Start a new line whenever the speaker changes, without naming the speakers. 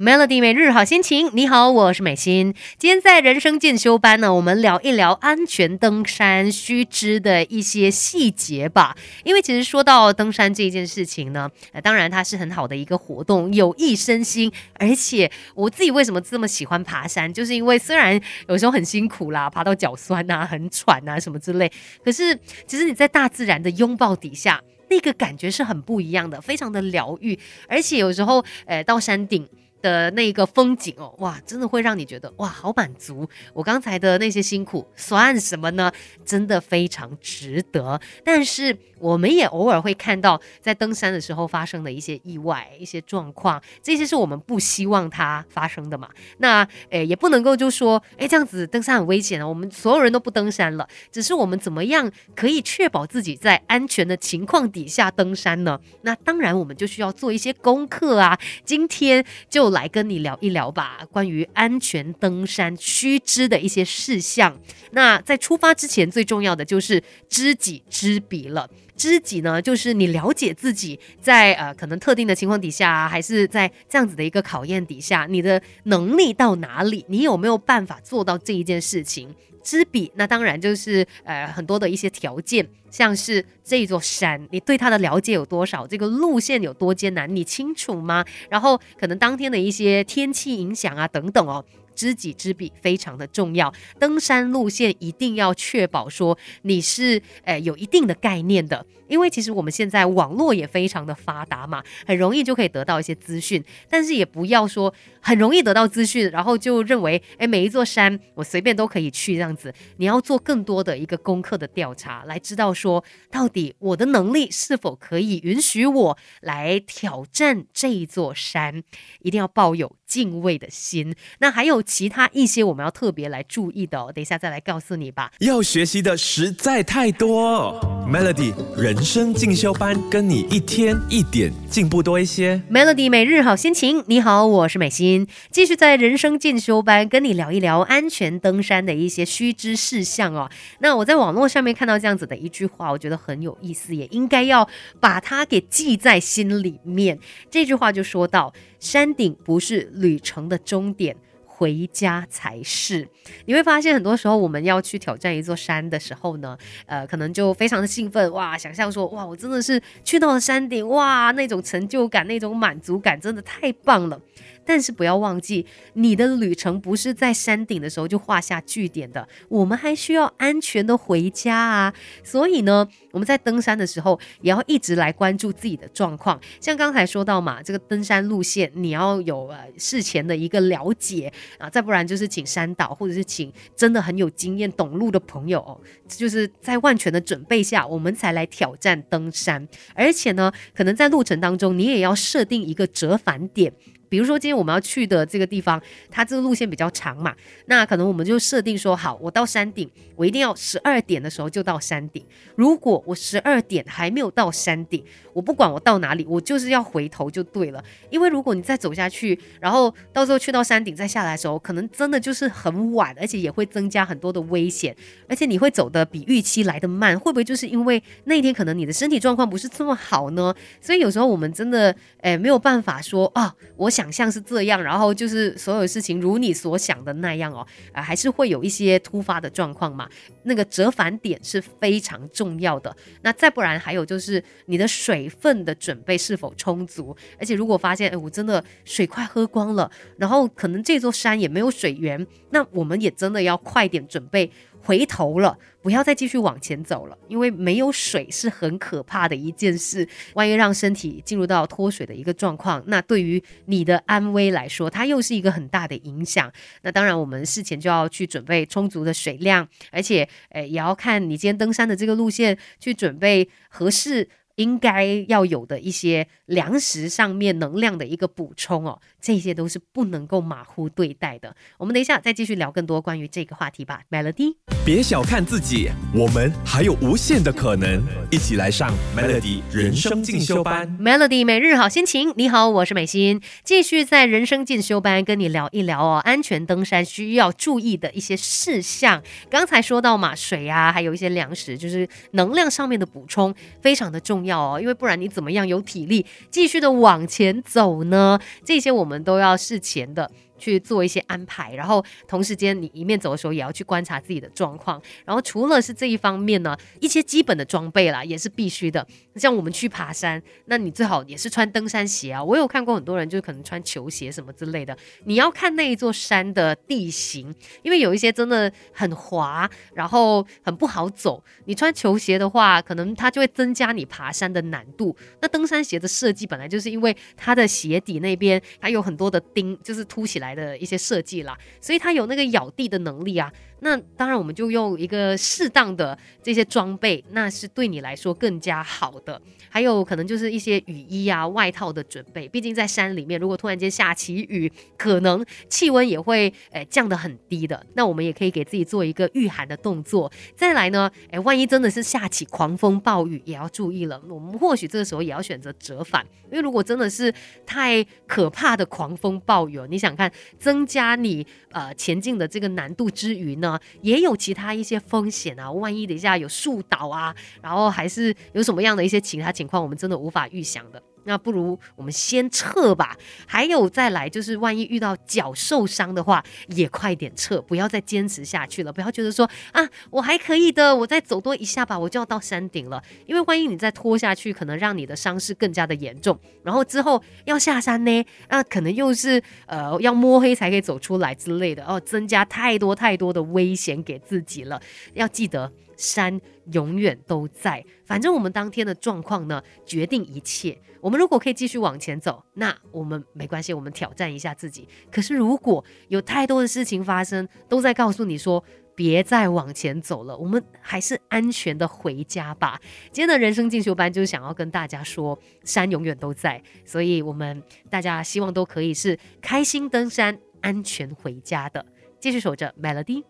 Melody 每日好心情，你好，我是美心。今天在人生进修班呢，我们聊一聊安全登山须知的一些细节吧。因为其实说到登山这件事情呢，呃，当然它是很好的一个活动，有益身心。而且我自己为什么这么喜欢爬山，就是因为虽然有时候很辛苦啦，爬到脚酸啊、很喘啊什么之类，可是其实你在大自然的拥抱底下，那个感觉是很不一样的，非常的疗愈。而且有时候，呃，到山顶。的那个风景哦，哇，真的会让你觉得哇，好满足。我刚才的那些辛苦算什么呢？真的非常值得。但是我们也偶尔会看到在登山的时候发生的一些意外、一些状况，这些是我们不希望它发生的嘛。那诶，也不能够就说诶，这样子登山很危险啊，我们所有人都不登山了。只是我们怎么样可以确保自己在安全的情况底下登山呢？那当然，我们就需要做一些功课啊。今天就。来跟你聊一聊吧，关于安全登山须知的一些事项。那在出发之前，最重要的就是知己知彼了。知己呢，就是你了解自己在呃可能特定的情况底下，还是在这样子的一个考验底下，你的能力到哪里，你有没有办法做到这一件事情？知彼，那当然就是呃很多的一些条件，像是这座山，你对它的了解有多少？这个路线有多艰难，你清楚吗？然后可能当天的一些天气影响啊等等哦。知己知彼非常的重要，登山路线一定要确保说你是诶有一定的概念的，因为其实我们现在网络也非常的发达嘛，很容易就可以得到一些资讯，但是也不要说很容易得到资讯，然后就认为诶每一座山我随便都可以去这样子，你要做更多的一个功课的调查，来知道说到底我的能力是否可以允许我来挑战这一座山，一定要抱有敬畏的心。那还有。其他一些我们要特别来注意的哦，等一下再来告诉你吧。
要学习的实在太多，Melody 人生进修班，跟你一天一点进步多一些。
Melody 每日好心情，你好，我是美心，继续在人生进修班跟你聊一聊安全登山的一些须知事项哦。那我在网络上面看到这样子的一句话，我觉得很有意思，也应该要把它给记在心里面。这句话就说到：山顶不是旅程的终点。回家才是。你会发现，很多时候我们要去挑战一座山的时候呢，呃，可能就非常的兴奋哇，想象说哇，我真的是去到了山顶哇，那种成就感、那种满足感真的太棒了。但是不要忘记，你的旅程不是在山顶的时候就画下句点的，我们还需要安全的回家啊。所以呢，我们在登山的时候也要一直来关注自己的状况。像刚才说到嘛，这个登山路线你要有呃事前的一个了解啊，再不然就是请山导或者是请真的很有经验懂路的朋友，就是在万全的准备下，我们才来挑战登山。而且呢，可能在路程当中，你也要设定一个折返点。比如说今天我们要去的这个地方，它这个路线比较长嘛，那可能我们就设定说，好，我到山顶，我一定要十二点的时候就到山顶。如果我十二点还没有到山顶，我不管我到哪里，我就是要回头就对了。因为如果你再走下去，然后到时候去到山顶再下来的时候，可能真的就是很晚，而且也会增加很多的危险，而且你会走的比预期来的慢，会不会就是因为那一天可能你的身体状况不是这么好呢？所以有时候我们真的，诶没有办法说啊，我想。想象是这样，然后就是所有事情如你所想的那样哦，啊，还是会有一些突发的状况嘛。那个折返点是非常重要的。那再不然，还有就是你的水分的准备是否充足？而且如果发现，哎，我真的水快喝光了，然后可能这座山也没有水源，那我们也真的要快点准备。回头了，不要再继续往前走了，因为没有水是很可怕的一件事。万一让身体进入到脱水的一个状况，那对于你的安危来说，它又是一个很大的影响。那当然，我们事前就要去准备充足的水量，而且，诶，也要看你今天登山的这个路线，去准备合适。应该要有的一些粮食上面能量的一个补充哦，这些都是不能够马虎对待的。我们等一下再继续聊更多关于这个话题吧。Melody，
别小看自己，我们还有无限的可能。一起来上 Melody 人生进修班。
Melody 每日好心情，你好，我是美心，继续在人生进修班跟你聊一聊哦，安全登山需要注意的一些事项。刚才说到嘛，水啊，还有一些粮食，就是能量上面的补充非常的重要。要，因为不然你怎么样有体力继续的往前走呢？这些我们都要事前的。去做一些安排，然后同时间你一面走的时候也要去观察自己的状况。然后除了是这一方面呢，一些基本的装备啦也是必须的。像我们去爬山，那你最好也是穿登山鞋啊。我有看过很多人就是可能穿球鞋什么之类的。你要看那一座山的地形，因为有一些真的很滑，然后很不好走。你穿球鞋的话，可能它就会增加你爬山的难度。那登山鞋的设计本来就是因为它的鞋底那边还有很多的钉，就是凸起来。来的一些设计啦，所以它有那个咬地的能力啊。那当然，我们就用一个适当的这些装备，那是对你来说更加好的。还有可能就是一些雨衣啊、外套的准备。毕竟在山里面，如果突然间下起雨，可能气温也会诶降得很低的。那我们也可以给自己做一个御寒的动作。再来呢，诶，万一真的是下起狂风暴雨，也要注意了。我们或许这个时候也要选择折返，因为如果真的是太可怕的狂风暴雨，你想看增加你呃前进的这个难度之余呢？也有其他一些风险啊，万一等一下有树倒啊，然后还是有什么样的一些其他情况，我们真的无法预想的。那不如我们先撤吧。还有再来，就是万一遇到脚受伤的话，也快点撤，不要再坚持下去了。不要觉得说啊，我还可以的，我再走多一下吧，我就要到山顶了。因为万一你再拖下去，可能让你的伤势更加的严重。然后之后要下山呢，那可能又是呃要摸黑才可以走出来之类的哦，增加太多太多的危险给自己了。要记得。山永远都在，反正我们当天的状况呢，决定一切。我们如果可以继续往前走，那我们没关系，我们挑战一下自己。可是如果有太多的事情发生，都在告诉你说别再往前走了，我们还是安全的回家吧。今天的人生进修班就是想要跟大家说，山永远都在，所以我们大家希望都可以是开心登山，安全回家的。继续守着 Melody。